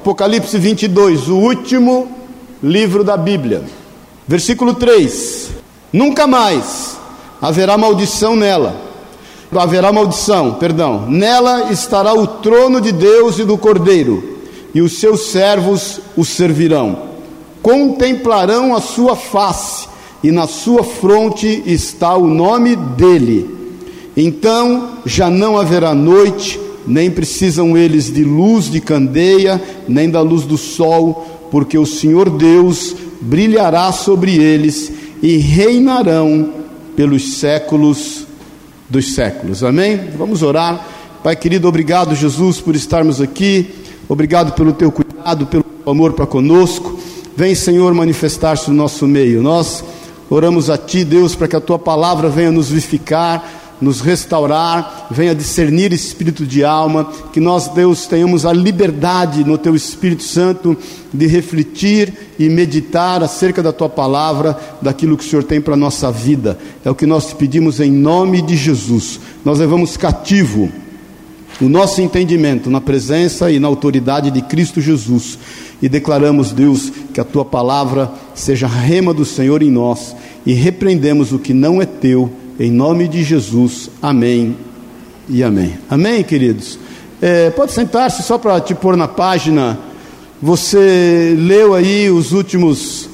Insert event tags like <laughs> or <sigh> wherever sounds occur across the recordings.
Apocalipse 22, o último livro da Bíblia. Versículo 3: Nunca mais haverá maldição nela. Haverá maldição, perdão. Nela estará o trono de Deus e do Cordeiro, e os seus servos o servirão. Contemplarão a sua face, e na sua fronte está o nome dele. Então já não haverá noite, nem precisam eles de luz de candeia, nem da luz do sol, porque o Senhor Deus brilhará sobre eles e reinarão pelos séculos dos séculos. Amém? Vamos orar. Pai querido, obrigado, Jesus, por estarmos aqui. Obrigado pelo teu cuidado, pelo teu amor para conosco. Vem, Senhor, manifestar-se no nosso meio. Nós oramos a Ti, Deus, para que a Tua palavra venha nos vivificar, nos restaurar, venha discernir espírito de alma, que nós, Deus, tenhamos a liberdade no Teu Espírito Santo de refletir e meditar acerca da Tua palavra, daquilo que o Senhor tem para a nossa vida. É o que nós te pedimos em nome de Jesus. Nós levamos cativo o nosso entendimento na presença e na autoridade de Cristo Jesus e declaramos, Deus, que a Tua palavra seja rema do Senhor em nós e repreendemos o que não é Teu em nome de Jesus, amém e amém. Amém, queridos? É, pode sentar-se só para te pôr na página. Você leu aí os últimos,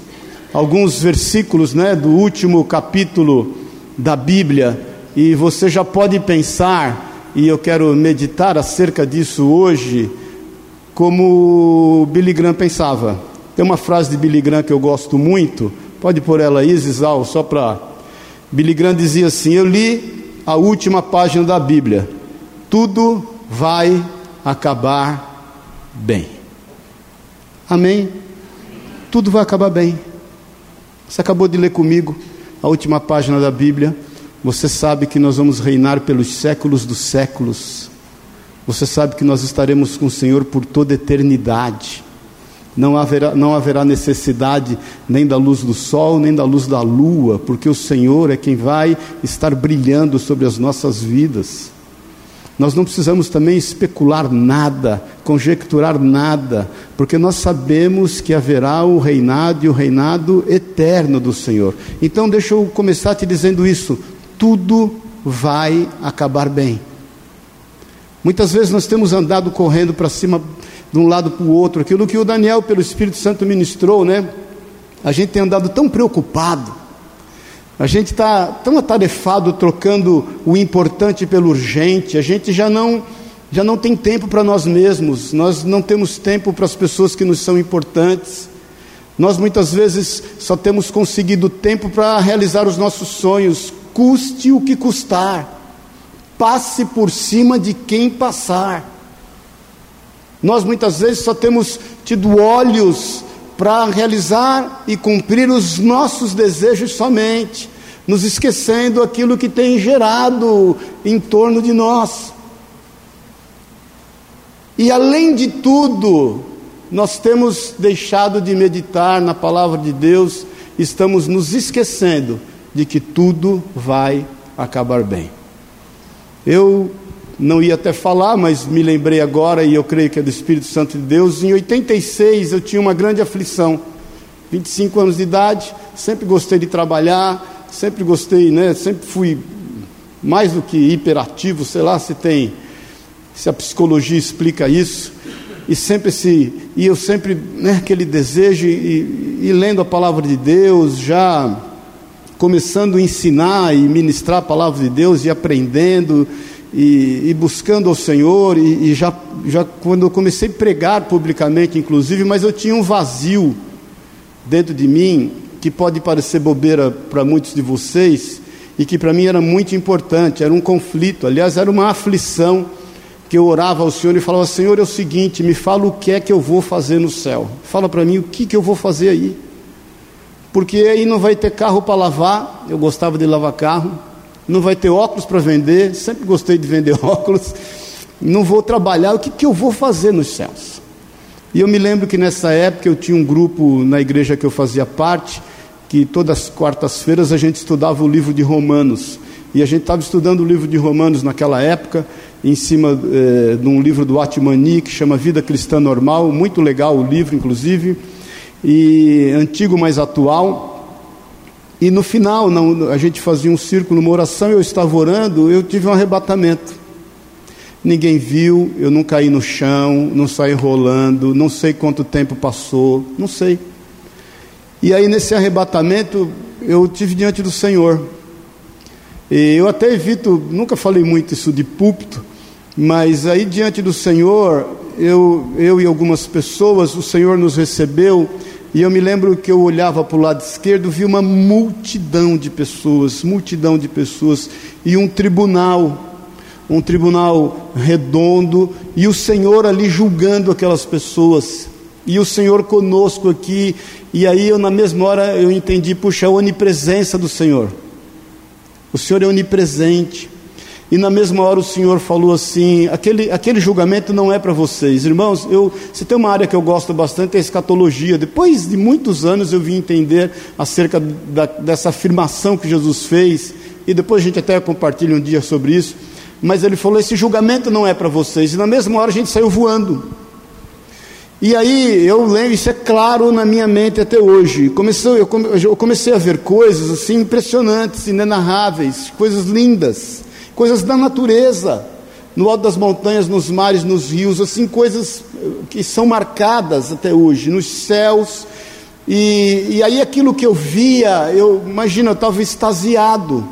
alguns versículos né, do último capítulo da Bíblia, e você já pode pensar, e eu quero meditar acerca disso hoje, como Billy Graham pensava. Tem uma frase de Billy Graham que eu gosto muito, pode pôr ela aí, Zizal, só para Billy Graham dizia assim: Eu li a última página da Bíblia, tudo vai acabar bem. Amém? Tudo vai acabar bem. Você acabou de ler comigo a última página da Bíblia. Você sabe que nós vamos reinar pelos séculos dos séculos. Você sabe que nós estaremos com o Senhor por toda eternidade não haverá, não haverá necessidade nem da luz do sol, nem da luz da lua, porque o Senhor é quem vai estar brilhando sobre as nossas vidas. Nós não precisamos também especular nada, conjecturar nada, porque nós sabemos que haverá o reinado e o reinado eterno do Senhor. Então, deixa eu começar te dizendo isso: tudo vai acabar bem. Muitas vezes nós temos andado correndo para cima de um lado para o outro, aquilo que o Daniel, pelo Espírito Santo, ministrou, né? A gente tem andado tão preocupado, a gente está tão atarefado trocando o importante pelo urgente, a gente já não, já não tem tempo para nós mesmos, nós não temos tempo para as pessoas que nos são importantes. Nós muitas vezes só temos conseguido tempo para realizar os nossos sonhos, custe o que custar, passe por cima de quem passar. Nós muitas vezes só temos tido olhos para realizar e cumprir os nossos desejos somente, nos esquecendo aquilo que tem gerado em torno de nós. E além de tudo, nós temos deixado de meditar na palavra de Deus, estamos nos esquecendo de que tudo vai acabar bem. Eu não ia até falar, mas me lembrei agora e eu creio que é do Espírito Santo de Deus. Em 86 eu tinha uma grande aflição, 25 anos de idade, sempre gostei de trabalhar, sempre gostei, né? Sempre fui mais do que hiperativo, sei lá se tem, se a psicologia explica isso. E sempre esse, e eu sempre, né, aquele desejo e, e lendo a palavra de Deus, já começando a ensinar e ministrar a palavra de Deus e aprendendo e, e buscando ao Senhor, e, e, já, já quando eu comecei a pregar publicamente, inclusive, mas eu tinha um vazio dentro de mim, que pode parecer bobeira para muitos de vocês, e que para mim era muito importante, era um conflito, aliás, era uma aflição, que eu orava ao Senhor e falava: Senhor, é o seguinte, me fala o que é que eu vou fazer no céu, fala para mim o que, que eu vou fazer aí, porque aí não vai ter carro para lavar, eu gostava de lavar carro, não vai ter óculos para vender, sempre gostei de vender <laughs> óculos, não vou trabalhar, o que, que eu vou fazer nos céus? E eu me lembro que nessa época eu tinha um grupo na igreja que eu fazia parte, que todas as quartas-feiras a gente estudava o livro de Romanos. E a gente estava estudando o livro de Romanos naquela época, em cima eh, de um livro do Atmani que chama Vida Cristã Normal, muito legal o livro, inclusive, e antigo, mas atual. E no final, não, a gente fazia um círculo, uma oração, eu estava orando, eu tive um arrebatamento. Ninguém viu, eu não caí no chão, não saí rolando, não sei quanto tempo passou, não sei. E aí, nesse arrebatamento, eu tive diante do Senhor. E eu até evito, nunca falei muito isso de púlpito, mas aí diante do Senhor, eu, eu e algumas pessoas, o Senhor nos recebeu, e eu me lembro que eu olhava para o lado esquerdo, vi uma multidão de pessoas, multidão de pessoas, e um tribunal, um tribunal redondo, e o Senhor ali julgando aquelas pessoas, e o Senhor conosco aqui, e aí eu na mesma hora eu entendi, puxa, a onipresença do Senhor. O Senhor é onipresente. E na mesma hora o Senhor falou assim: aquele, aquele julgamento não é para vocês. Irmãos, eu, se tem uma área que eu gosto bastante é a escatologia. Depois de muitos anos eu vim entender acerca da, dessa afirmação que Jesus fez. E depois a gente até compartilha um dia sobre isso. Mas ele falou: esse julgamento não é para vocês. E na mesma hora a gente saiu voando. E aí eu lembro, isso é claro na minha mente até hoje. Comecei, eu comecei a ver coisas assim impressionantes, inenarráveis, coisas lindas, coisas da natureza, no alto das montanhas, nos mares, nos rios, assim, coisas que são marcadas até hoje, nos céus. E, e aí aquilo que eu via, eu imagino, eu estava extasiado.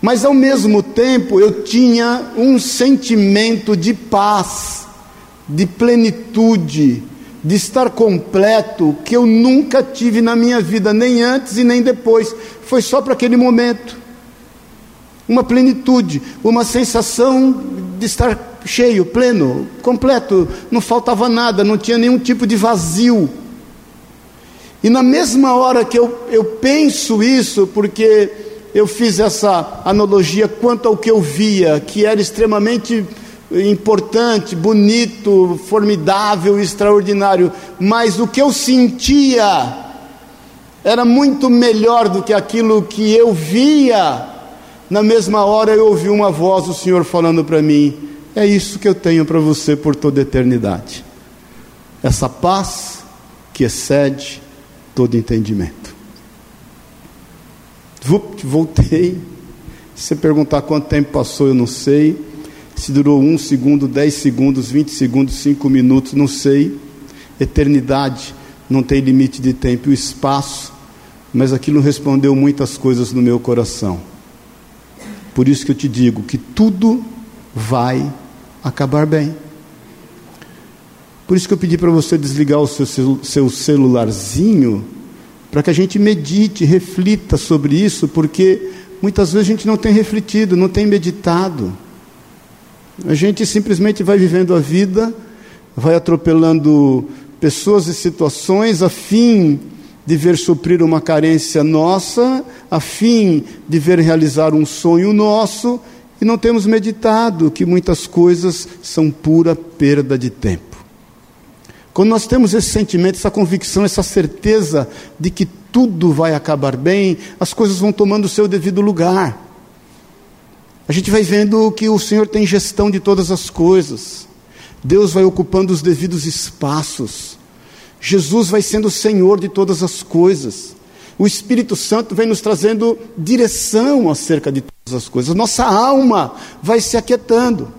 Mas ao mesmo tempo eu tinha um sentimento de paz de plenitude, de estar completo, que eu nunca tive na minha vida, nem antes e nem depois. Foi só para aquele momento. Uma plenitude, uma sensação de estar cheio, pleno, completo, não faltava nada, não tinha nenhum tipo de vazio. E na mesma hora que eu, eu penso isso, porque eu fiz essa analogia quanto ao que eu via, que era extremamente importante, bonito, formidável, extraordinário, mas o que eu sentia era muito melhor do que aquilo que eu via. Na mesma hora eu ouvi uma voz do Senhor falando para mim: É isso que eu tenho para você por toda a eternidade. Essa paz que excede todo entendimento. Voltei. Se você perguntar quanto tempo passou, eu não sei se durou um segundo, dez segundos, vinte segundos, cinco minutos, não sei. Eternidade não tem limite de tempo e espaço, mas aquilo respondeu muitas coisas no meu coração. Por isso que eu te digo que tudo vai acabar bem. Por isso que eu pedi para você desligar o seu, seu celularzinho, para que a gente medite, reflita sobre isso, porque muitas vezes a gente não tem refletido, não tem meditado. A gente simplesmente vai vivendo a vida, vai atropelando pessoas e situações a fim de ver suprir uma carência nossa, a fim de ver realizar um sonho nosso, e não temos meditado que muitas coisas são pura perda de tempo. Quando nós temos esse sentimento, essa convicção, essa certeza de que tudo vai acabar bem, as coisas vão tomando o seu devido lugar. A gente vai vendo que o Senhor tem gestão de todas as coisas. Deus vai ocupando os devidos espaços. Jesus vai sendo o Senhor de todas as coisas. O Espírito Santo vem nos trazendo direção acerca de todas as coisas. Nossa alma vai se aquietando.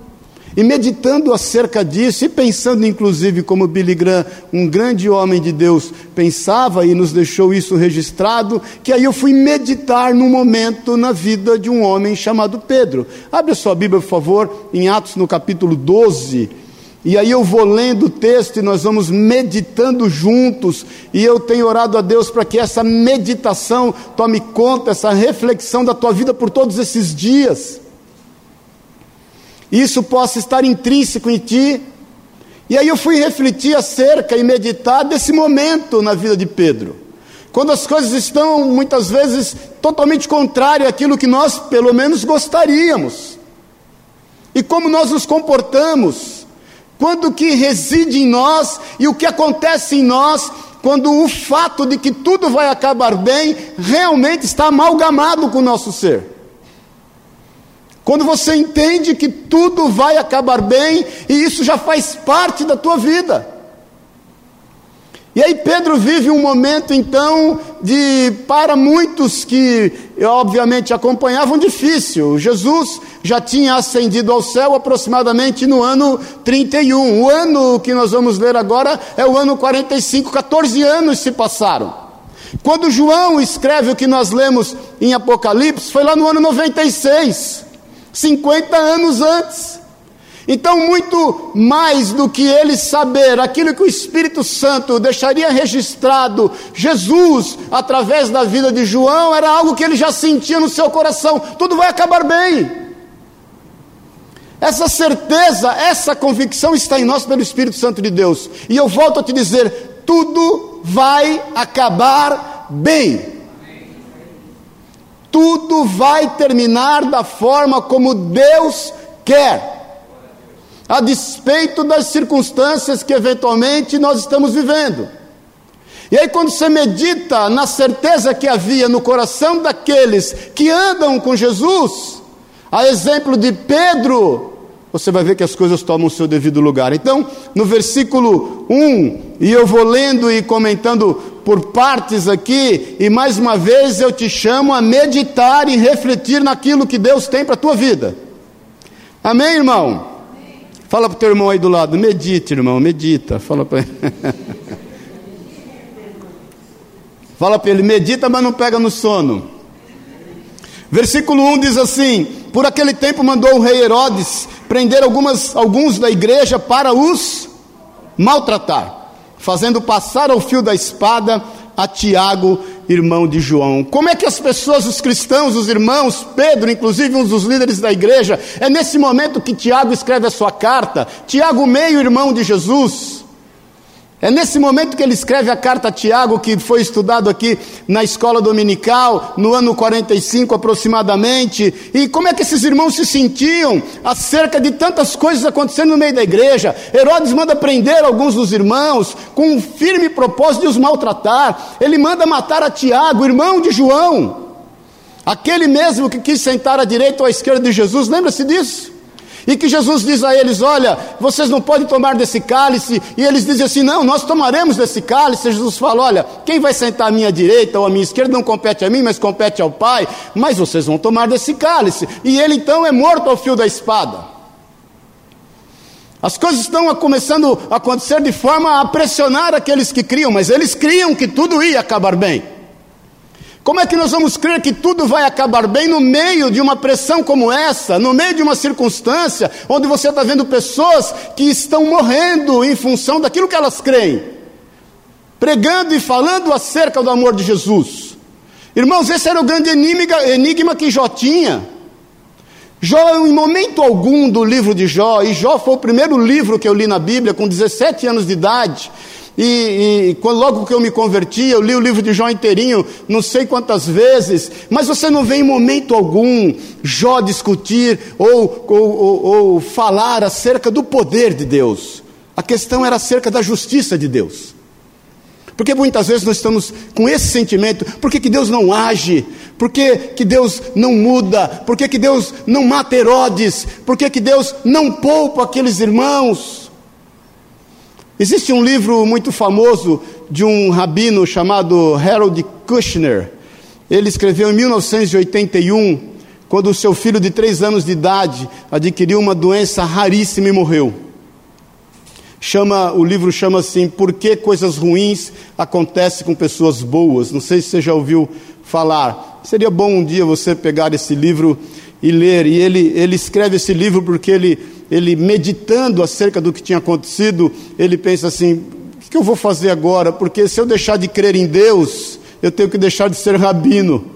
E meditando acerca disso e pensando, inclusive, como Billy Graham, um grande homem de Deus, pensava e nos deixou isso registrado, que aí eu fui meditar num momento na vida de um homem chamado Pedro. Abre a sua Bíblia, por favor, em Atos no capítulo 12. E aí eu vou lendo o texto e nós vamos meditando juntos. E eu tenho orado a Deus para que essa meditação tome conta, essa reflexão da tua vida por todos esses dias isso possa estar intrínseco em ti. E aí eu fui refletir acerca e meditar desse momento na vida de Pedro. Quando as coisas estão muitas vezes totalmente contrárias àquilo que nós pelo menos gostaríamos. E como nós nos comportamos, quando que reside em nós e o que acontece em nós, quando o fato de que tudo vai acabar bem realmente está amalgamado com o nosso ser. Quando você entende que tudo vai acabar bem e isso já faz parte da tua vida. E aí Pedro vive um momento então de para muitos que obviamente acompanhavam difícil. Jesus já tinha ascendido ao céu aproximadamente no ano 31. O ano que nós vamos ler agora é o ano 45, 14 anos se passaram. Quando João escreve o que nós lemos em Apocalipse, foi lá no ano 96. 50 anos antes. Então, muito mais do que ele saber aquilo que o Espírito Santo deixaria registrado, Jesus, através da vida de João, era algo que ele já sentia no seu coração: tudo vai acabar bem. Essa certeza, essa convicção está em nós pelo Espírito Santo de Deus. E eu volto a te dizer: tudo vai acabar bem tudo vai terminar da forma como Deus quer, a despeito das circunstâncias que eventualmente nós estamos vivendo. E aí, quando você medita na certeza que havia no coração daqueles que andam com Jesus, a exemplo de Pedro, você vai ver que as coisas tomam o seu devido lugar. Então, no versículo 1, e eu vou lendo e comentando por partes aqui, e mais uma vez eu te chamo a meditar e refletir naquilo que Deus tem para a tua vida. Amém, irmão? Fala para o teu irmão aí do lado, medite, irmão, medita. Fala para ele. <laughs> Fala para ele, medita, mas não pega no sono. Versículo 1 diz assim: Por aquele tempo mandou o rei Herodes prender algumas, alguns da igreja para os maltratar fazendo passar ao fio da espada a Tiago, irmão de João. Como é que as pessoas, os cristãos, os irmãos, Pedro, inclusive um dos líderes da igreja, é nesse momento que Tiago escreve a sua carta, Tiago, meio irmão de Jesus, é nesse momento que ele escreve a carta a Tiago, que foi estudado aqui na escola dominical, no ano 45 aproximadamente. E como é que esses irmãos se sentiam acerca de tantas coisas acontecendo no meio da igreja? Herodes manda prender alguns dos irmãos com um firme propósito de os maltratar. Ele manda matar a Tiago, irmão de João. Aquele mesmo que quis sentar à direita ou à esquerda de Jesus, lembra-se disso? E que Jesus diz a eles: Olha, vocês não podem tomar desse cálice. E eles dizem assim: Não, nós tomaremos desse cálice. Jesus fala: Olha, quem vai sentar à minha direita ou à minha esquerda não compete a mim, mas compete ao Pai. Mas vocês vão tomar desse cálice. E ele então é morto ao fio da espada. As coisas estão começando a acontecer de forma a pressionar aqueles que criam, mas eles criam que tudo ia acabar bem. Como é que nós vamos crer que tudo vai acabar bem no meio de uma pressão como essa, no meio de uma circunstância onde você está vendo pessoas que estão morrendo em função daquilo que elas creem, pregando e falando acerca do amor de Jesus? Irmãos, esse era o grande enigma que Jó tinha. Jó, em momento algum do livro de Jó, e Jó foi o primeiro livro que eu li na Bíblia com 17 anos de idade, e, e quando, logo que eu me converti, eu li o livro de Jó inteirinho, não sei quantas vezes, mas você não vê em momento algum Jó discutir ou, ou, ou, ou falar acerca do poder de Deus. A questão era acerca da justiça de Deus. Porque muitas vezes nós estamos com esse sentimento, por que, que Deus não age? Por que, que Deus não muda? Por que, que Deus não mata Herodes? Por que, que Deus não poupa aqueles irmãos? Existe um livro muito famoso de um rabino chamado Harold Kushner. Ele escreveu em 1981, quando o seu filho de três anos de idade adquiriu uma doença raríssima e morreu. Chama, o livro chama assim, Por que coisas ruins acontecem com pessoas boas? Não sei se você já ouviu falar. Seria bom um dia você pegar esse livro e ler. E ele, ele escreve esse livro porque ele ele meditando acerca do que tinha acontecido, ele pensa assim: o que eu vou fazer agora? Porque se eu deixar de crer em Deus, eu tenho que deixar de ser rabino.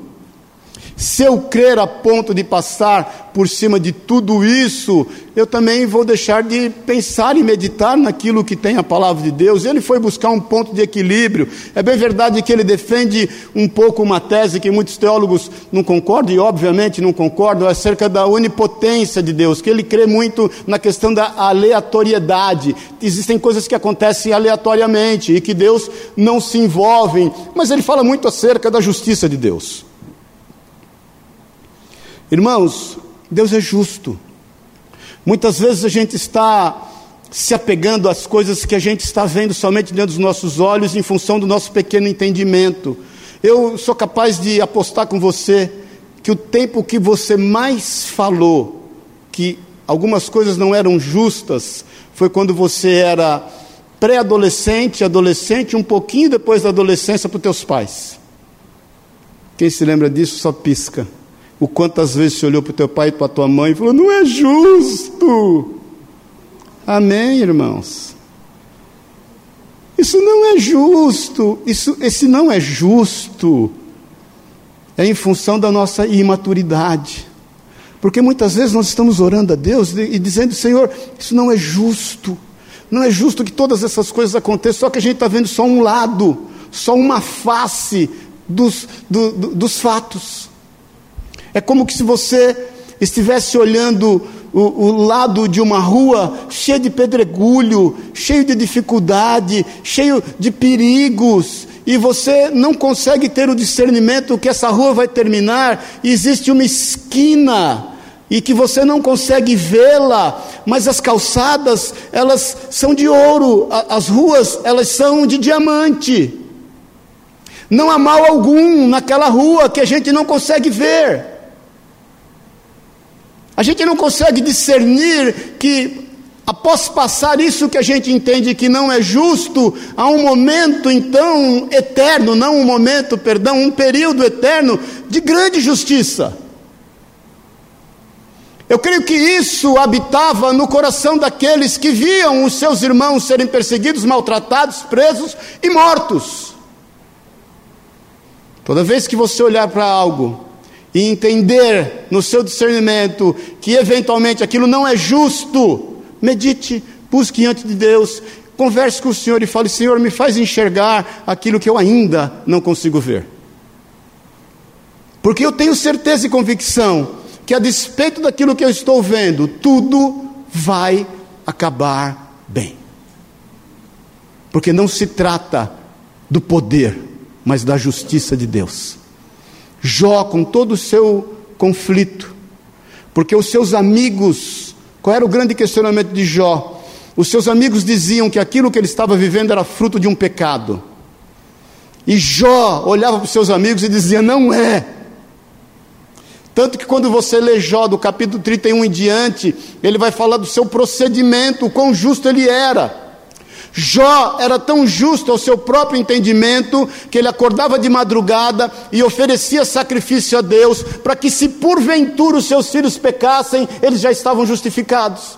Se eu crer a ponto de passar por cima de tudo isso, eu também vou deixar de pensar e meditar naquilo que tem a palavra de Deus. Ele foi buscar um ponto de equilíbrio. É bem verdade que ele defende um pouco uma tese que muitos teólogos não concordam, e obviamente não concordam, acerca da onipotência de Deus, que ele crê muito na questão da aleatoriedade. Existem coisas que acontecem aleatoriamente e que Deus não se envolve, mas ele fala muito acerca da justiça de Deus. Irmãos, Deus é justo. Muitas vezes a gente está se apegando às coisas que a gente está vendo somente dentro dos nossos olhos, em função do nosso pequeno entendimento. Eu sou capaz de apostar com você que o tempo que você mais falou que algumas coisas não eram justas foi quando você era pré-adolescente, adolescente, um pouquinho depois da adolescência para os teus pais. Quem se lembra disso só pisca. O quantas vezes você olhou para o teu pai e para a tua mãe e falou: não é justo. Amém, irmãos? Isso não é justo. Isso, esse não é justo. É em função da nossa imaturidade. Porque muitas vezes nós estamos orando a Deus e dizendo: Senhor, isso não é justo. Não é justo que todas essas coisas aconteçam, só que a gente está vendo só um lado, só uma face dos, do, do, dos fatos. É como que se você estivesse olhando o, o, lado de uma rua cheia de pedregulho, cheio de dificuldade, cheio de perigos, e você não consegue ter o discernimento que essa rua vai terminar, existe uma esquina e que você não consegue vê-la, mas as calçadas, elas são de ouro, as ruas, elas são de diamante. Não há mal algum naquela rua que a gente não consegue ver. A gente não consegue discernir que, após passar isso que a gente entende que não é justo, há um momento então eterno, não um momento, perdão, um período eterno de grande justiça. Eu creio que isso habitava no coração daqueles que viam os seus irmãos serem perseguidos, maltratados, presos e mortos. Toda vez que você olhar para algo e entender no seu discernimento que eventualmente aquilo não é justo, medite, busque diante de Deus, converse com o Senhor e fale: Senhor, me faz enxergar aquilo que eu ainda não consigo ver. Porque eu tenho certeza e convicção que, a despeito daquilo que eu estou vendo, tudo vai acabar bem. Porque não se trata do poder, mas da justiça de Deus. Jó, com todo o seu conflito, porque os seus amigos, qual era o grande questionamento de Jó? Os seus amigos diziam que aquilo que ele estava vivendo era fruto de um pecado. E Jó olhava para os seus amigos e dizia: Não é. Tanto que quando você lê Jó do capítulo 31 em diante, ele vai falar do seu procedimento, o quão justo ele era. Jó era tão justo ao seu próprio entendimento que ele acordava de madrugada e oferecia sacrifício a Deus, para que, se porventura os seus filhos pecassem, eles já estavam justificados.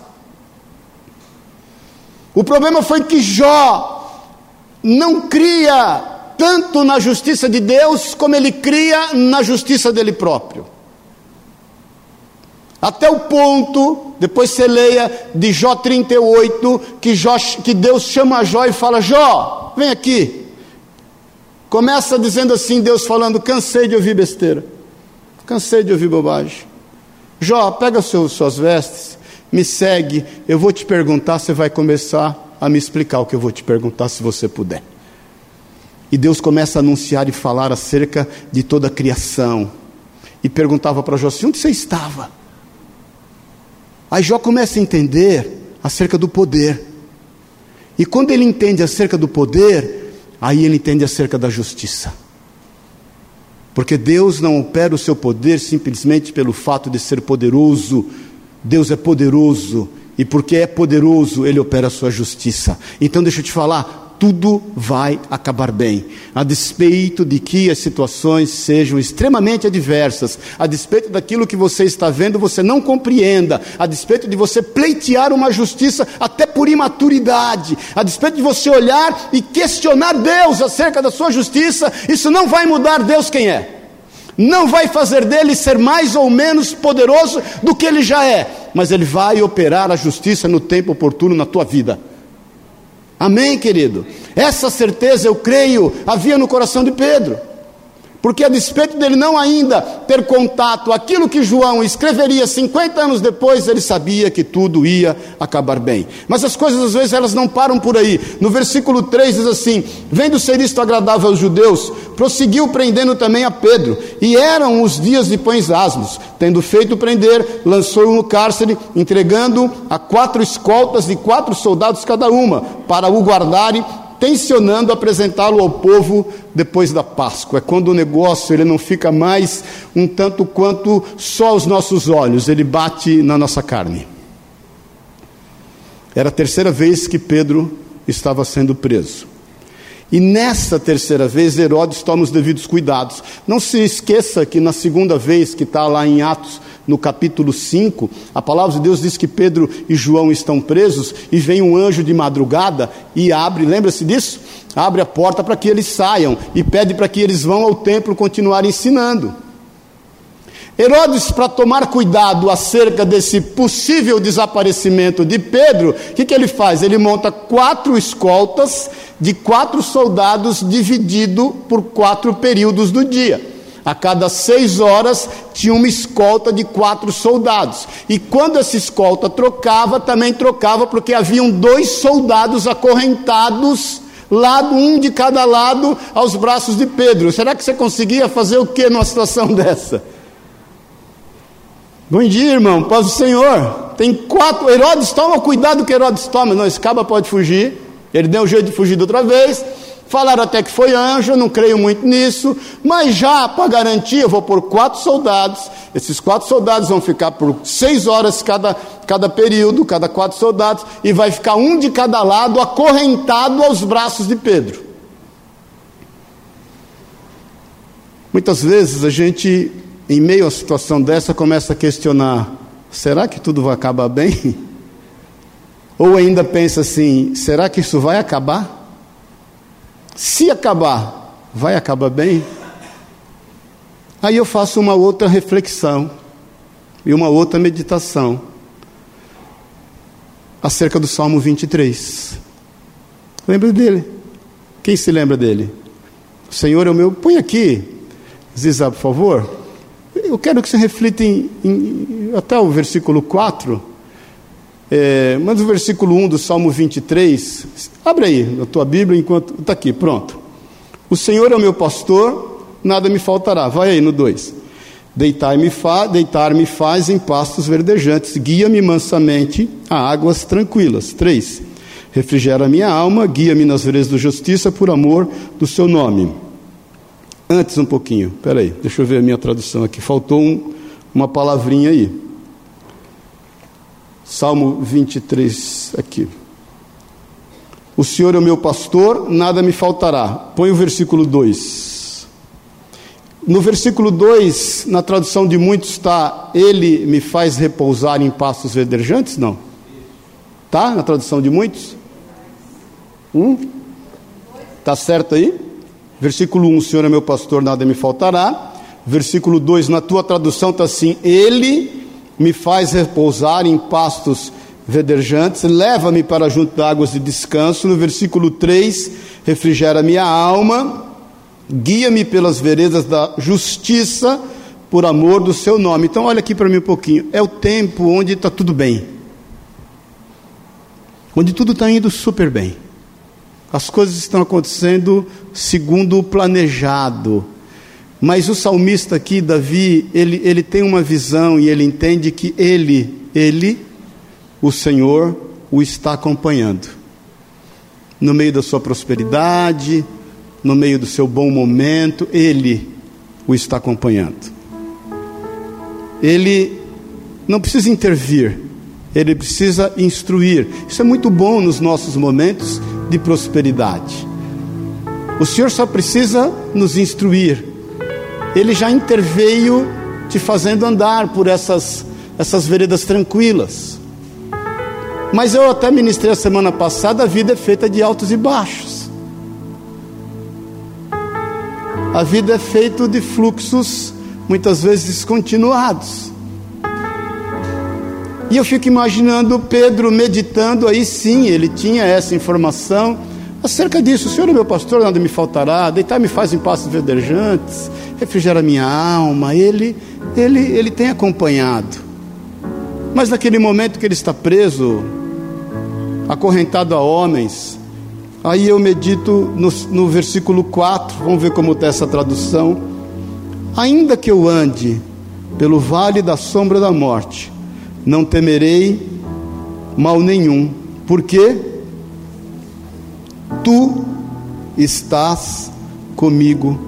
O problema foi que Jó não cria tanto na justiça de Deus como ele cria na justiça dele próprio. Até o ponto, depois você leia de Jó 38, que, Jó, que Deus chama Jó e fala: Jó, vem aqui. Começa dizendo assim: Deus falando, cansei de ouvir besteira, cansei de ouvir bobagem. Jó, pega seus, suas vestes, me segue, eu vou te perguntar, você vai começar a me explicar o que eu vou te perguntar, se você puder. E Deus começa a anunciar e falar acerca de toda a criação. E perguntava para Jó assim: onde você estava? Aí Jó começa a entender acerca do poder. E quando ele entende acerca do poder, aí ele entende acerca da justiça. Porque Deus não opera o seu poder simplesmente pelo fato de ser poderoso. Deus é poderoso. E porque é poderoso, Ele opera a sua justiça. Então, deixa eu te falar: tudo vai acabar bem, a despeito de que as situações sejam extremamente adversas, a despeito daquilo que você está vendo você não compreenda, a despeito de você pleitear uma justiça até por imaturidade, a despeito de você olhar e questionar Deus acerca da sua justiça, isso não vai mudar Deus quem é. Não vai fazer dele ser mais ou menos poderoso do que ele já é, mas ele vai operar a justiça no tempo oportuno na tua vida. Amém, querido? Essa certeza eu creio havia no coração de Pedro. Porque a despeito dele não ainda ter contato, aquilo que João escreveria 50 anos depois, ele sabia que tudo ia acabar bem. Mas as coisas às vezes elas não param por aí. No versículo 3 diz assim: Vendo ser isto agradável aos judeus, prosseguiu prendendo também a Pedro. E eram os dias de pães asmos. Tendo feito prender, lançou-o no cárcere, entregando a quatro escoltas de quatro soldados cada uma, para o guardarem tensionando apresentá-lo ao povo depois da Páscoa. É quando o negócio ele não fica mais um tanto quanto só aos nossos olhos, ele bate na nossa carne. Era a terceira vez que Pedro estava sendo preso. E nessa terceira vez, Herodes toma os devidos cuidados. Não se esqueça que na segunda vez, que está lá em Atos no capítulo 5, a palavra de Deus diz que Pedro e João estão presos e vem um anjo de madrugada e abre, lembra-se disso? Abre a porta para que eles saiam e pede para que eles vão ao templo continuar ensinando. Herodes, para tomar cuidado acerca desse possível desaparecimento de Pedro, o que, que ele faz? Ele monta quatro escoltas de quatro soldados dividido por quatro períodos do dia. A cada seis horas tinha uma escolta de quatro soldados. E quando essa escolta trocava, também trocava porque haviam dois soldados acorrentados, lado um de cada lado, aos braços de Pedro. Será que você conseguia fazer o que numa situação <laughs> dessa? Bom dia, irmão. Paz do Senhor. Tem quatro. Herodes toma cuidado que Herodes toma. Não, esse pode fugir. Ele deu um jeito de fugir de outra vez. Falaram até que foi anjo, não creio muito nisso, mas já para garantir, eu vou por quatro soldados. Esses quatro soldados vão ficar por seis horas cada, cada período, cada quatro soldados, e vai ficar um de cada lado acorrentado aos braços de Pedro. Muitas vezes a gente, em meio a situação dessa, começa a questionar: será que tudo vai acabar bem? <laughs> Ou ainda pensa assim: será que isso vai acabar? Se acabar, vai acabar bem? Aí eu faço uma outra reflexão e uma outra meditação acerca do Salmo 23. Lembra dele? Quem se lembra dele? O Senhor é o meu. Põe aqui, Ziza, por favor. Eu quero que você reflita em, em, até o versículo 4. É, mas o versículo 1 do Salmo 23, abre aí na tua Bíblia enquanto. Está aqui, pronto. O Senhor é o meu pastor, nada me faltará. Vai aí no 2. Deitar-me fa, deitar faz em pastos verdejantes, guia-me mansamente a águas tranquilas. 3. Refrigera minha alma, guia-me nas veredas da justiça por amor do seu nome. Antes um pouquinho, peraí, deixa eu ver a minha tradução aqui. Faltou um, uma palavrinha aí. Salmo 23, aqui. O Senhor é o meu pastor, nada me faltará. Põe o versículo 2. No versículo 2, na tradução de muitos, está: Ele me faz repousar em pastos verdejantes? Não. Tá? Na tradução de muitos? Um? Tá certo aí? Versículo 1: um, O Senhor é meu pastor, nada me faltará. Versículo 2, na tua tradução está assim: Ele me faz repousar em pastos verdejantes, leva-me para junto de águas de descanso. No versículo 3, refrigera minha alma, guia-me pelas veredas da justiça, por amor do seu nome. Então, olha aqui para mim um pouquinho. É o tempo onde está tudo bem, onde tudo está indo super bem. As coisas estão acontecendo segundo o planejado. Mas o salmista aqui, Davi, ele, ele tem uma visão e ele entende que ele, ele, o Senhor, o está acompanhando. No meio da sua prosperidade, no meio do seu bom momento, ele o está acompanhando. Ele não precisa intervir, ele precisa instruir. Isso é muito bom nos nossos momentos de prosperidade. O Senhor só precisa nos instruir ele já interveio te fazendo andar por essas, essas veredas tranquilas. Mas eu até ministrei a semana passada: a vida é feita de altos e baixos. A vida é feita de fluxos, muitas vezes descontinuados. E eu fico imaginando Pedro meditando, aí sim, ele tinha essa informação acerca disso. O Senhor é meu pastor, nada me faltará. Deitar me faz em passos verdejantes refrigera minha alma, ele, ele, ele tem acompanhado. Mas naquele momento que ele está preso, acorrentado a homens, aí eu medito no, no versículo 4, vamos ver como está essa tradução. Ainda que eu ande pelo vale da sombra da morte, não temerei mal nenhum, porque tu estás comigo,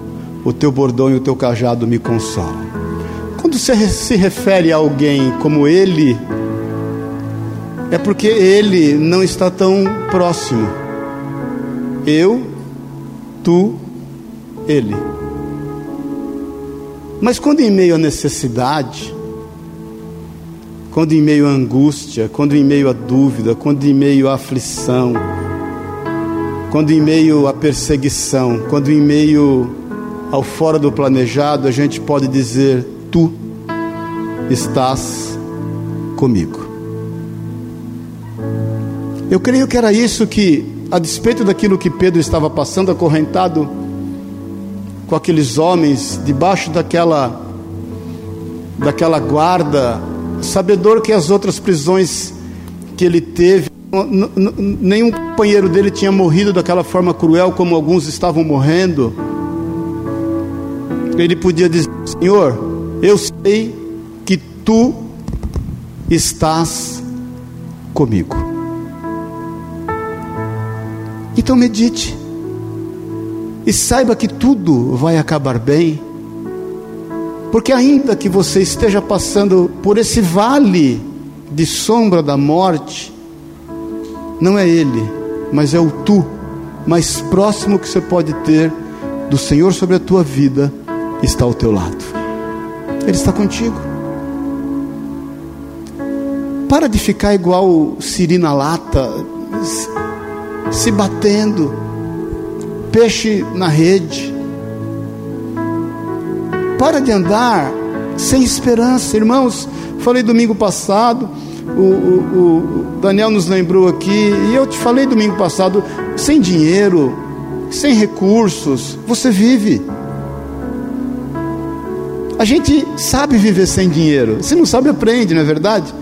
o teu bordão e o teu cajado me consolam. Quando você se refere a alguém como ele, é porque ele não está tão próximo. Eu, tu, ele. Mas quando em meio à necessidade, quando em meio à angústia, quando em meio à dúvida, quando em meio à aflição, quando em meio à perseguição, quando em meio ao fora do planejado, a gente pode dizer: Tu estás comigo. Eu creio que era isso que, a despeito daquilo que Pedro estava passando, acorrentado com aqueles homens, debaixo daquela, daquela guarda, sabedor que as outras prisões que ele teve nenhum companheiro dele tinha morrido daquela forma cruel como alguns estavam morrendo. Ele podia dizer: Senhor, eu sei que tu estás comigo. Então medite e saiba que tudo vai acabar bem, porque ainda que você esteja passando por esse vale de sombra da morte, não é Ele, mas é o tu mais próximo que você pode ter do Senhor sobre a tua vida, está ao teu lado. Ele está contigo. Para de ficar igual siri na lata, se batendo, peixe na rede. Para de andar sem esperança, irmãos. Falei domingo passado o, o, o, Daniel nos lembrou aqui, e eu te falei domingo passado: sem dinheiro, sem recursos, você vive. A gente sabe viver sem dinheiro, se não sabe, aprende, não é verdade?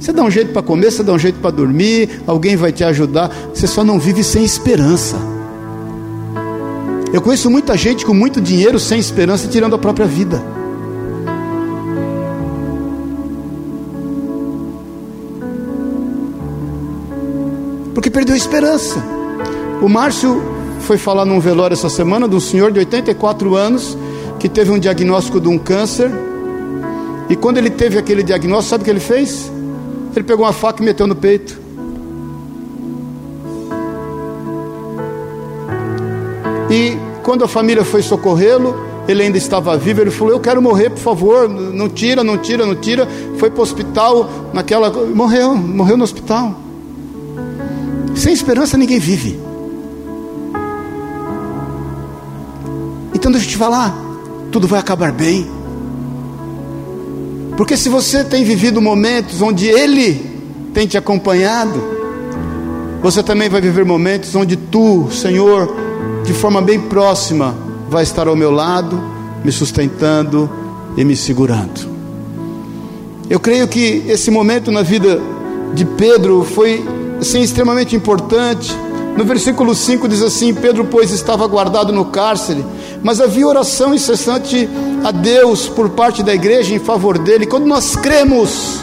Você dá um jeito para comer, você dá um jeito para dormir, alguém vai te ajudar, você só não vive sem esperança. Eu conheço muita gente com muito dinheiro, sem esperança, tirando a própria vida. porque perdeu a esperança. O Márcio foi falar num velório essa semana de um senhor de 84 anos que teve um diagnóstico de um câncer. E quando ele teve aquele diagnóstico, sabe o que ele fez? Ele pegou uma faca e meteu no peito. E quando a família foi socorrê-lo, ele ainda estava vivo. Ele falou: Eu quero morrer, por favor. Não tira, não tira, não tira. Foi para o hospital. Naquela. Morreu, morreu no hospital. Sem esperança ninguém vive. Então deixa eu te falar, tudo vai acabar bem. Porque se você tem vivido momentos onde Ele tem te acompanhado, você também vai viver momentos onde tu, Senhor, de forma bem próxima, vai estar ao meu lado, me sustentando e me segurando. Eu creio que esse momento na vida de Pedro foi assim, extremamente importante. No versículo 5 diz assim: Pedro, pois, estava guardado no cárcere, mas havia oração incessante a Deus por parte da igreja em favor dele. Quando nós cremos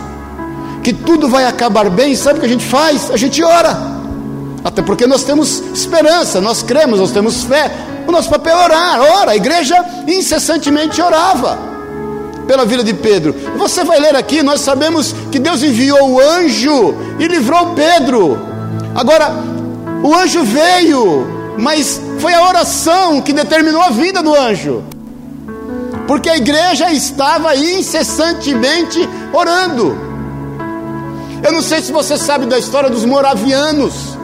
que tudo vai acabar bem, sabe o que a gente faz? A gente ora, até porque nós temos esperança, nós cremos, nós temos fé. O nosso papel é orar, ora. A igreja incessantemente orava pela vida de Pedro. Você vai ler aqui, nós sabemos que Deus enviou o anjo e livrou Pedro. Agora, o anjo veio, mas foi a oração que determinou a vida do anjo. Porque a igreja estava incessantemente orando. Eu não sei se você sabe da história dos moravianos,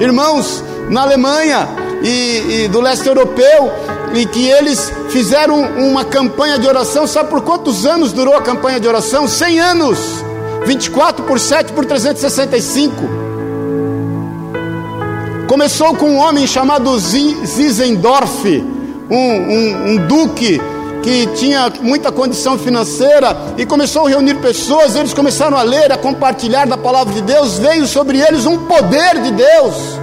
irmãos, na Alemanha e, e do leste europeu, e que eles fizeram uma campanha de oração. Sabe por quantos anos durou a campanha de oração? 100 anos. 24 por 7 por 365. Começou com um homem chamado Zizendorf, um, um, um duque que tinha muita condição financeira e começou a reunir pessoas, eles começaram a ler, a compartilhar da palavra de Deus, veio sobre eles um poder de Deus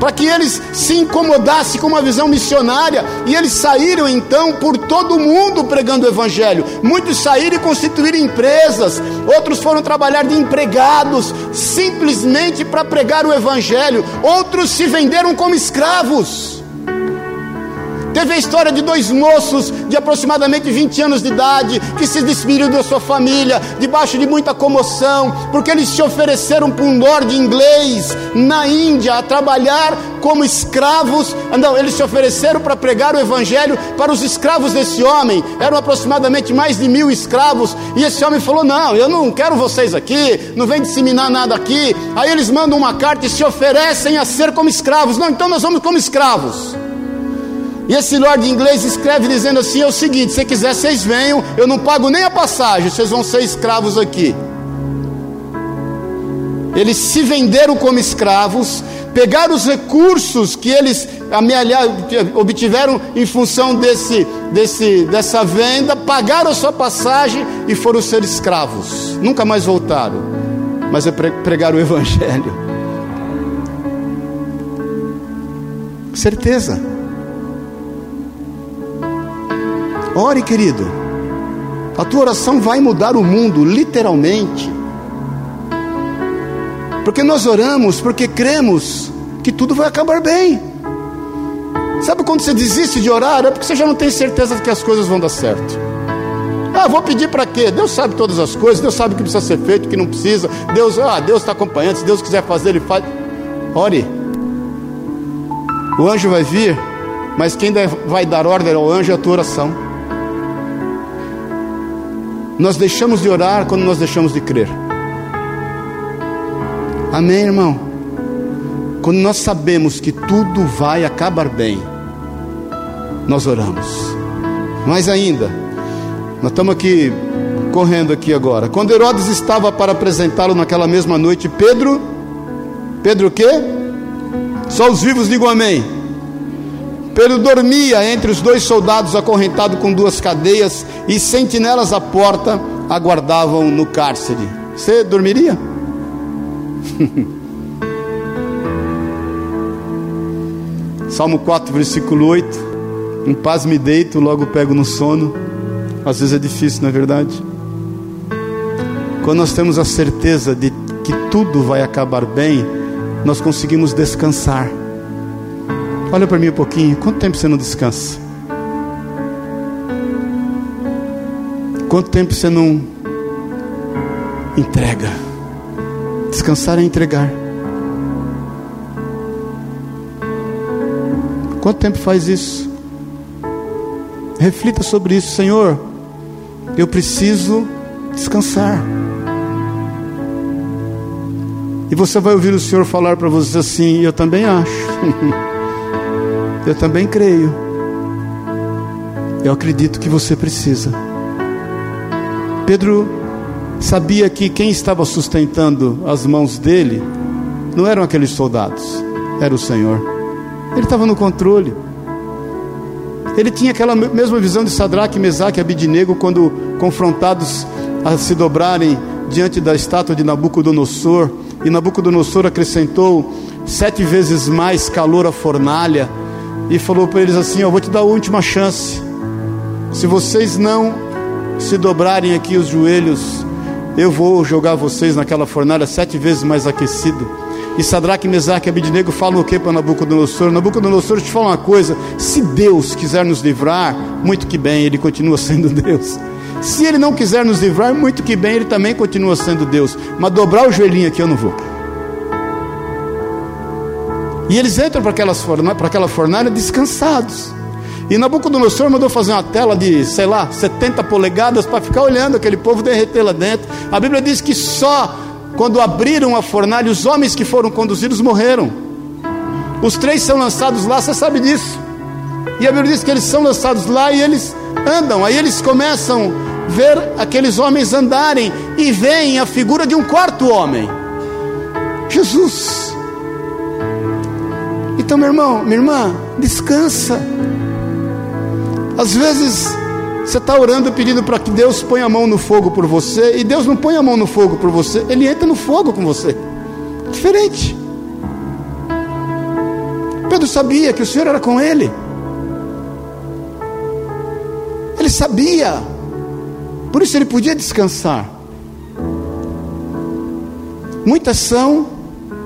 para que eles se incomodassem com uma visão missionária, e eles saíram então por todo o mundo pregando o Evangelho. Muitos saíram e constituíram empresas, outros foram trabalhar de empregados, simplesmente para pregar o Evangelho, outros se venderam como escravos. Teve a história de dois moços de aproximadamente 20 anos de idade que se despediram da sua família debaixo de muita comoção, porque eles se ofereceram para um lord inglês na Índia a trabalhar como escravos. Não, eles se ofereceram para pregar o evangelho para os escravos desse homem. Eram aproximadamente mais de mil escravos. E esse homem falou: Não, eu não quero vocês aqui, não vem disseminar nada aqui. Aí eles mandam uma carta e se oferecem a ser como escravos. Não, então nós vamos como escravos. E esse Lord inglês escreve dizendo assim: é o seguinte, se quiser vocês venham, eu não pago nem a passagem, vocês vão ser escravos aqui. Eles se venderam como escravos, pegaram os recursos que eles obtiveram em função desse, desse, dessa venda, pagaram a sua passagem e foram ser escravos. Nunca mais voltaram, mas é pregaram o Evangelho. Certeza. Ore, querido. A tua oração vai mudar o mundo, literalmente. Porque nós oramos, porque cremos que tudo vai acabar bem. Sabe quando você desiste de orar? É porque você já não tem certeza de que as coisas vão dar certo. Ah, vou pedir para quê? Deus sabe todas as coisas, Deus sabe o que precisa ser feito, o que não precisa. Deus, ah, Deus está acompanhando, se Deus quiser fazer, Ele faz. Ore. O anjo vai vir, mas quem vai dar ordem ao anjo é a tua oração. Nós deixamos de orar quando nós deixamos de crer. Amém, irmão? Quando nós sabemos que tudo vai acabar bem, nós oramos. Mais ainda, nós estamos aqui correndo aqui agora. Quando Herodes estava para apresentá-lo naquela mesma noite, Pedro, Pedro o quê? Só os vivos digam amém. Pedro dormia entre os dois soldados acorrentado com duas cadeias e sentinelas à porta aguardavam no cárcere. Você dormiria? <laughs> Salmo 4, versículo 8. Em paz me deito, logo pego no sono. Às vezes é difícil, não é verdade? Quando nós temos a certeza de que tudo vai acabar bem, nós conseguimos descansar. Olha para mim um pouquinho. Quanto tempo você não descansa? Quanto tempo você não entrega? Descansar é entregar. Quanto tempo faz isso? Reflita sobre isso, Senhor. Eu preciso descansar. E você vai ouvir o Senhor falar para você assim: Eu também acho. <laughs> Eu também creio. Eu acredito que você precisa. Pedro sabia que quem estava sustentando as mãos dele não eram aqueles soldados, era o Senhor. Ele estava no controle. Ele tinha aquela mesma visão de Sadraque, Mesaque e Abidinego quando confrontados a se dobrarem diante da estátua de Nabucodonosor, e Nabucodonosor acrescentou sete vezes mais calor à fornalha e falou para eles assim: Eu vou te dar a última chance. Se vocês não se dobrarem aqui os joelhos, eu vou jogar vocês naquela fornalha sete vezes mais aquecido. E Sadraque, Mesaque e Abidnego falam o que para Nabucodonosor? Nabucodonosor, te fala uma coisa: se Deus quiser nos livrar, muito que bem, Ele continua <laughs> sendo Deus. Se Ele não quiser nos livrar, muito que bem, Ele também continua sendo Deus. Mas dobrar o joelhinho aqui eu não vou. E eles entram para, aquelas fornalha, para aquela fornalha descansados. E Nabucodonosor mandou fazer uma tela de, sei lá, 70 polegadas para ficar olhando aquele povo derreter lá dentro. A Bíblia diz que só quando abriram a fornalha, os homens que foram conduzidos morreram. Os três são lançados lá, você sabe disso. E a Bíblia diz que eles são lançados lá e eles andam. Aí eles começam a ver aqueles homens andarem e veem a figura de um quarto homem. Jesus. Então, meu irmão, minha irmã, descansa. Às vezes Você está orando pedindo para que Deus ponha a mão no fogo por você, e Deus não põe a mão no fogo por você, Ele entra no fogo com você. Diferente. Pedro sabia que o Senhor era com ele. Ele sabia. Por isso ele podia descansar. Muitas são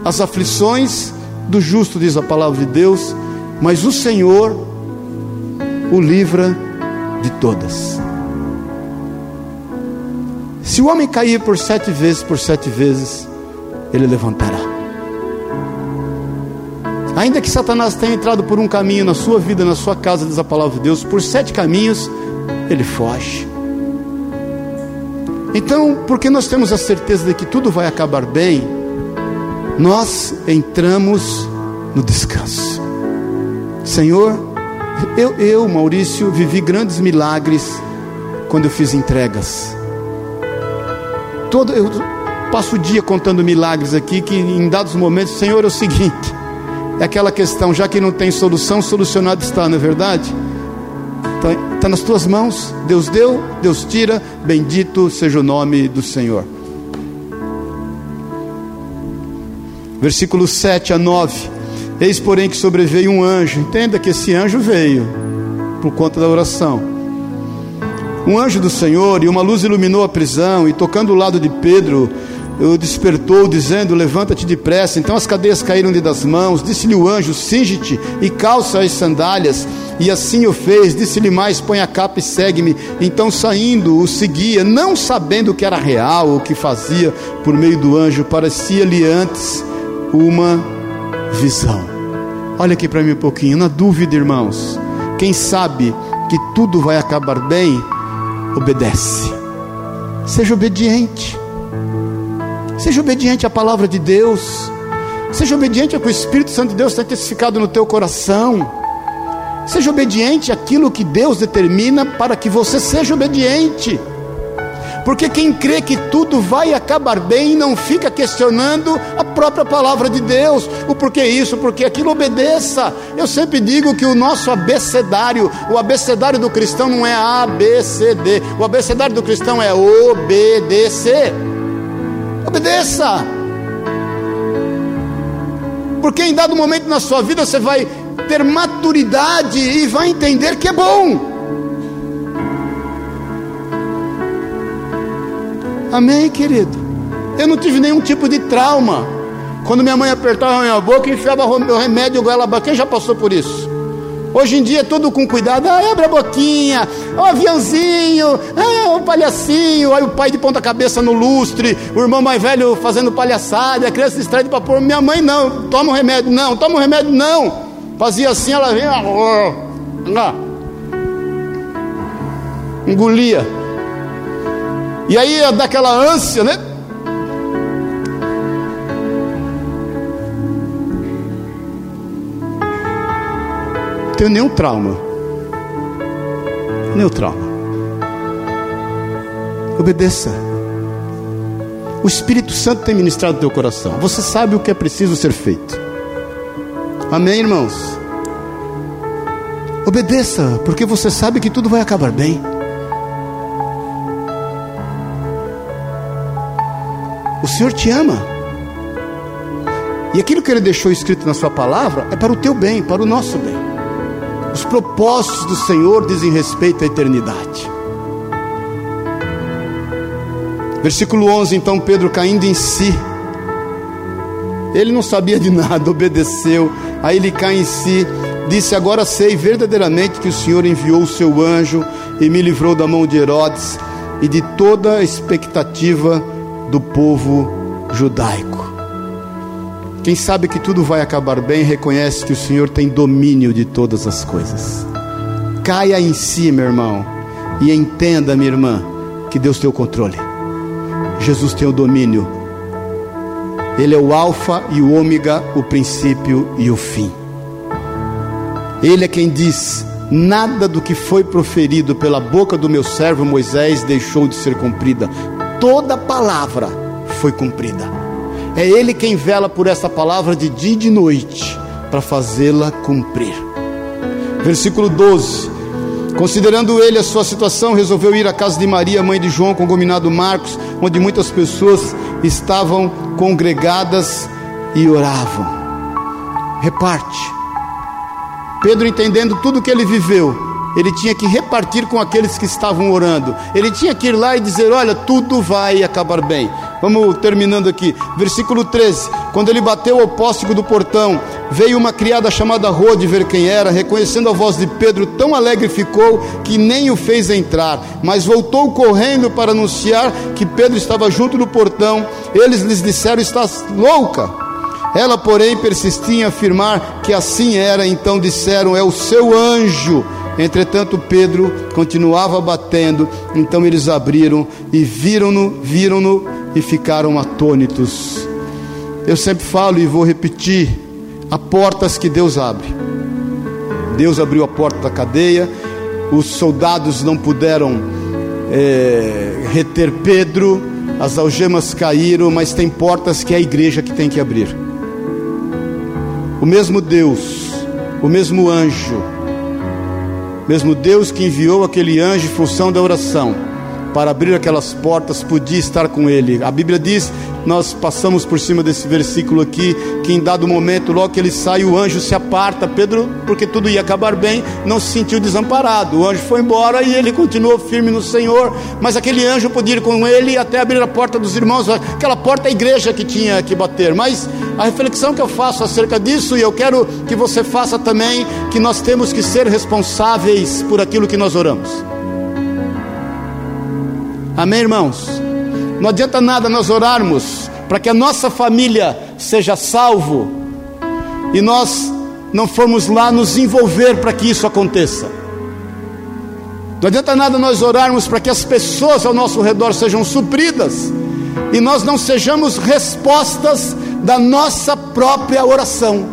as aflições do justo, diz a palavra de Deus, mas o Senhor o livra de todas. Se o homem cair por sete vezes, por sete vezes, ele levantará. Ainda que Satanás tenha entrado por um caminho na sua vida, na sua casa, diz a palavra de Deus, por sete caminhos, ele foge. Então, porque nós temos a certeza de que tudo vai acabar bem, nós entramos no descanso. Senhor, eu, eu, Maurício, vivi grandes milagres quando eu fiz entregas. Todo, eu passo o dia contando milagres aqui que em dados momentos, Senhor, é o seguinte, é aquela questão, já que não tem solução, solucionado está, não é verdade? Está, está nas tuas mãos, Deus deu, Deus tira, bendito seja o nome do Senhor. Versículo 7 a 9. Eis, porém, que sobreveio um anjo. Entenda que esse anjo veio por conta da oração. Um anjo do Senhor, e uma luz iluminou a prisão, e tocando o lado de Pedro, o despertou, dizendo: Levanta-te depressa. Então as cadeias caíram-lhe das mãos. Disse-lhe o anjo: Singe-te e calça as sandálias. E assim o fez. Disse-lhe mais: Põe a capa e segue-me. Então saindo, o seguia, não sabendo que era real o que fazia por meio do anjo. Parecia-lhe antes uma visão. Olha aqui para mim um pouquinho, na dúvida, irmãos. Quem sabe que tudo vai acabar bem, obedece. Seja obediente. Seja obediente à palavra de Deus. Seja obediente ao que o Espírito Santo de Deus tem testificado no teu coração. Seja obediente àquilo que Deus determina para que você seja obediente. Porque quem crê que tudo vai acabar bem não fica questionando a própria palavra de Deus. O porquê isso, porque aquilo obedeça. Eu sempre digo que o nosso abecedário, o abecedário do cristão não é A, B, C, D. O abecedário do cristão é obedecer. Obedeça. Porque em dado momento na sua vida você vai ter maturidade e vai entender que é bom. Amém, querido? Eu não tive nenhum tipo de trauma. Quando minha mãe apertava a minha boca, enfiava o remédio goela abaixo. Quem já passou por isso? Hoje em dia é tudo com cuidado. Ah, abre a boquinha, o um aviãozinho, ah, um palhacinho. Aí o pai de ponta cabeça no lustre, o irmão mais velho fazendo palhaçada, a criança distrai para pôr. Minha mãe não, toma um remédio, não, toma um remédio, não. Fazia assim, ela vinha, ah, engolia. E aí é daquela ânsia, né? Tenho nenhum trauma. Nenhum trauma. Obedeça. O Espírito Santo tem ministrado no teu coração. Você sabe o que é preciso ser feito. Amém, irmãos? Obedeça, porque você sabe que tudo vai acabar bem. O Senhor te ama. E aquilo que Ele deixou escrito na Sua palavra é para o teu bem, para o nosso bem. Os propósitos do Senhor dizem respeito à eternidade. Versículo 11: Então Pedro, caindo em si, ele não sabia de nada, <laughs> obedeceu. Aí ele cai em si, disse: Agora sei verdadeiramente que o Senhor enviou o seu anjo e me livrou da mão de Herodes e de toda a expectativa do povo judaico. Quem sabe que tudo vai acabar bem, reconhece que o Senhor tem domínio de todas as coisas. Caia em si, meu irmão, e entenda, minha irmã, que Deus tem o controle. Jesus tem o domínio. Ele é o Alfa e o Ômega, o princípio e o fim. Ele é quem diz: nada do que foi proferido pela boca do meu servo Moisés deixou de ser cumprida toda palavra foi cumprida. É Ele quem vela por essa palavra de dia e de noite para fazê-la cumprir. Versículo 12: Considerando ele a sua situação, resolveu ir à casa de Maria, mãe de João, com o combinado Marcos, onde muitas pessoas estavam congregadas e oravam. Reparte. Pedro, entendendo tudo que ele viveu, ele tinha que repartir com aqueles que estavam orando. Ele tinha que ir lá e dizer: Olha, tudo vai acabar bem. Vamos terminando aqui. Versículo 13: Quando ele bateu ao póstigo do portão, veio uma criada chamada Rode ver quem era, reconhecendo a voz de Pedro, tão alegre ficou que nem o fez entrar, mas voltou correndo para anunciar que Pedro estava junto do portão. Eles lhes disseram: Estás louca? Ela, porém, persistia em afirmar que assim era, então disseram: É o seu anjo Entretanto, Pedro continuava batendo, então eles abriram e viram-no, viram-no e ficaram atônitos. Eu sempre falo e vou repetir: há portas que Deus abre. Deus abriu a porta da cadeia, os soldados não puderam é, reter Pedro, as algemas caíram, mas tem portas que é a igreja que tem que abrir. O mesmo Deus, o mesmo anjo, mesmo Deus que enviou aquele anjo em função da oração para abrir aquelas portas, podia estar com ele. A Bíblia diz, nós passamos por cima desse versículo aqui, que em dado momento, logo que ele sai, o anjo se aparta. Pedro, porque tudo ia acabar bem, não se sentiu desamparado. O anjo foi embora e ele continuou firme no Senhor. Mas aquele anjo podia ir com ele até abrir a porta dos irmãos, aquela porta da igreja que tinha que bater. Mas a reflexão que eu faço acerca disso, e eu quero que você faça também, que nós temos que ser responsáveis por aquilo que nós oramos. Amém, irmãos? Não adianta nada nós orarmos para que a nossa família seja salvo e nós não formos lá nos envolver para que isso aconteça. Não adianta nada nós orarmos para que as pessoas ao nosso redor sejam supridas e nós não sejamos respostas da nossa própria oração.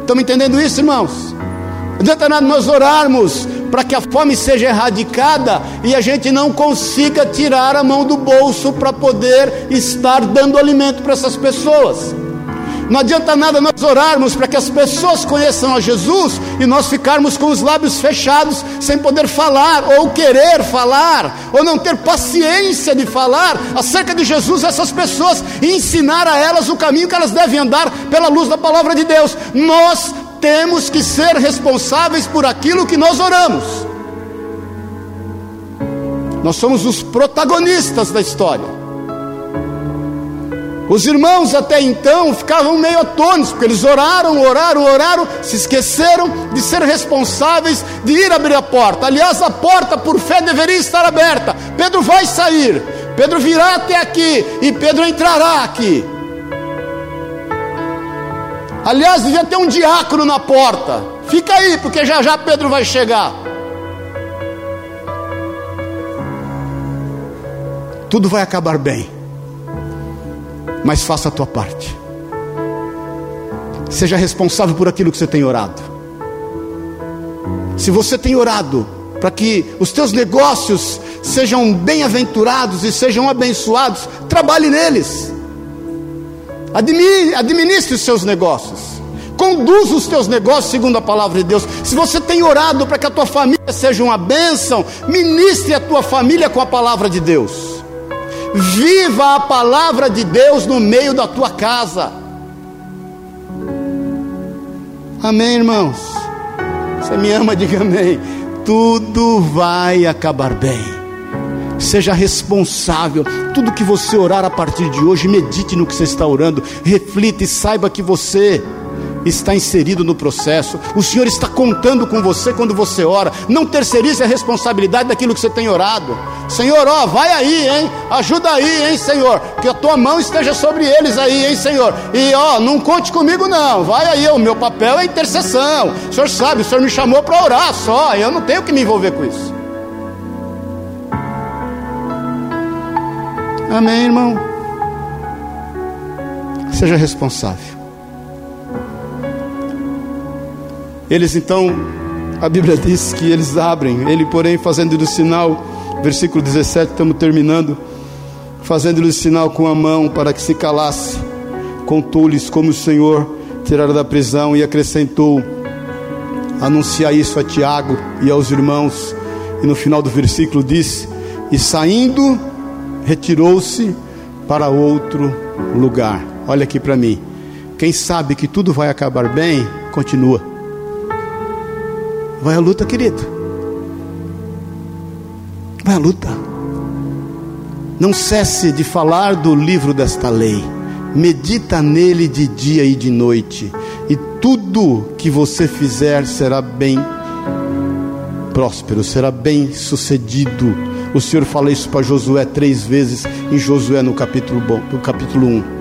Estamos entendendo isso, irmãos? Não adianta nada nós orarmos para que a fome seja erradicada e a gente não consiga tirar a mão do bolso para poder estar dando alimento para essas pessoas. Não adianta nada nós orarmos para que as pessoas conheçam a Jesus e nós ficarmos com os lábios fechados, sem poder falar, ou querer falar, ou não ter paciência de falar acerca de Jesus a essas pessoas e ensinar a elas o caminho que elas devem andar pela luz da palavra de Deus. Nós temos que ser responsáveis por aquilo que nós oramos. Nós somos os protagonistas da história. Os irmãos até então ficavam meio atônitos, porque eles oraram, oraram, oraram, se esqueceram de ser responsáveis de ir abrir a porta. Aliás, a porta por fé deveria estar aberta. Pedro vai sair, Pedro virá até aqui e Pedro entrará aqui. Aliás, devia ter um diácono na porta. Fica aí, porque já já Pedro vai chegar. Tudo vai acabar bem. Mas faça a tua parte. Seja responsável por aquilo que você tem orado. Se você tem orado para que os teus negócios sejam bem-aventurados e sejam abençoados, trabalhe neles. Administre os seus negócios. Conduza os teus negócios segundo a palavra de Deus. Se você tem orado para que a tua família seja uma bênção, ministre a tua família com a palavra de Deus. Viva a palavra de Deus no meio da tua casa. Amém, irmãos? Você me ama, <laughs> diga amém. Tudo vai acabar bem seja responsável. Tudo que você orar a partir de hoje, medite no que você está orando, reflita e saiba que você está inserido no processo. O Senhor está contando com você quando você ora. Não terceirize a responsabilidade daquilo que você tem orado. Senhor, ó, vai aí, hein? Ajuda aí, hein, Senhor? Que a tua mão esteja sobre eles aí, hein, Senhor? E ó, não conte comigo não. Vai aí, o meu papel é intercessão. O Senhor sabe, o Senhor me chamou para orar só. Eu não tenho que me envolver com isso. Amém, irmão? Seja responsável. Eles então, a Bíblia diz que eles abrem, ele, porém, fazendo-lhe sinal, versículo 17, estamos terminando, fazendo-lhe o sinal com a mão para que se calasse, contou-lhes como o Senhor tirara da prisão e acrescentou: anunciar isso a Tiago e aos irmãos. E no final do versículo diz: E saindo, retirou-se para outro lugar. Olha aqui para mim. Quem sabe que tudo vai acabar bem, continua. Vai à luta, querido. Vai à luta. Não cesse de falar do livro desta lei. Medita nele de dia e de noite, e tudo que você fizer será bem próspero, será bem sucedido. O Senhor fala isso para Josué três vezes em Josué no capítulo, bom, no capítulo 1.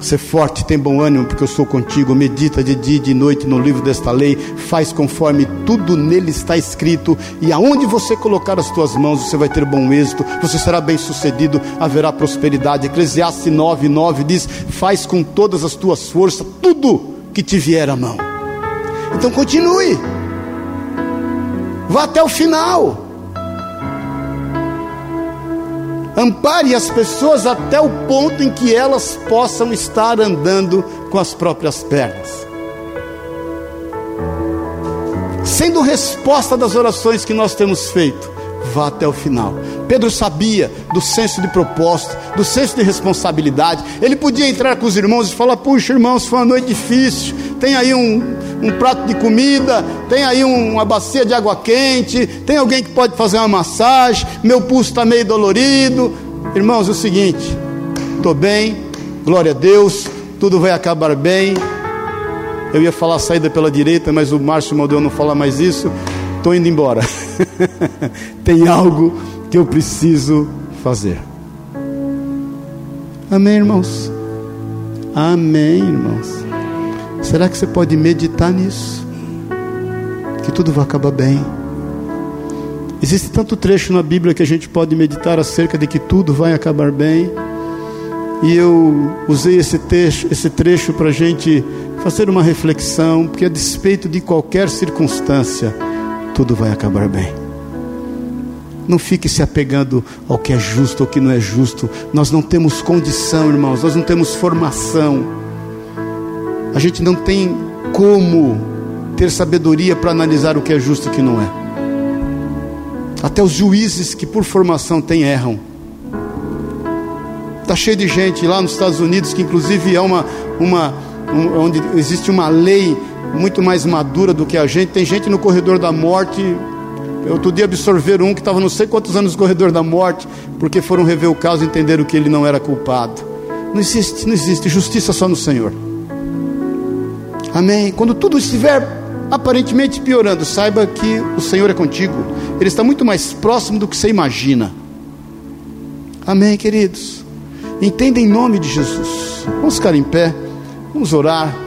Ser forte, tem bom ânimo, porque eu sou contigo. Medita de dia e de noite no livro desta lei. Faz conforme tudo nele está escrito. E aonde você colocar as tuas mãos, você vai ter bom êxito. Você será bem sucedido. Haverá prosperidade. Eclesiastes 9, 9 diz: Faz com todas as tuas forças tudo que te vier à mão. Então continue. Vá até o final. Ampare as pessoas até o ponto em que elas possam estar andando com as próprias pernas. Sendo resposta das orações que nós temos feito, vá até o final. Pedro sabia do senso de propósito, do senso de responsabilidade. Ele podia entrar com os irmãos e falar: Puxa, irmãos, foi uma noite difícil. Tem aí um, um prato de comida, tem aí um, uma bacia de água quente, tem alguém que pode fazer uma massagem. Meu pulso está meio dolorido. Irmãos, é o seguinte: estou bem, glória a Deus, tudo vai acabar bem. Eu ia falar saída pela direita, mas o Márcio mandou não falar mais isso. Estou indo embora. <laughs> <laughs> Tem algo que eu preciso fazer. Amém, irmãos? Amém, irmãos. Será que você pode meditar nisso? Que tudo vai acabar bem. Existe tanto trecho na Bíblia que a gente pode meditar acerca de que tudo vai acabar bem. E eu usei esse trecho, esse trecho para a gente fazer uma reflexão, porque a despeito de qualquer circunstância, tudo vai acabar bem. Não fique se apegando ao que é justo ou que não é justo. Nós não temos condição, irmãos, nós não temos formação. A gente não tem como ter sabedoria para analisar o que é justo e o que não é. Até os juízes que por formação têm erram. Está cheio de gente lá nos Estados Unidos que inclusive é uma, uma um, onde existe uma lei muito mais madura do que a gente. Tem gente no corredor da morte outro dia absorveram um que estava não sei quantos anos no corredor da morte, porque foram rever o caso e entenderam que ele não era culpado. Não existe, não existe justiça só no Senhor. Amém. Quando tudo estiver aparentemente piorando, saiba que o Senhor é contigo. Ele está muito mais próximo do que você imagina. Amém, queridos. Entenda em nome de Jesus. Vamos ficar em pé. Vamos orar.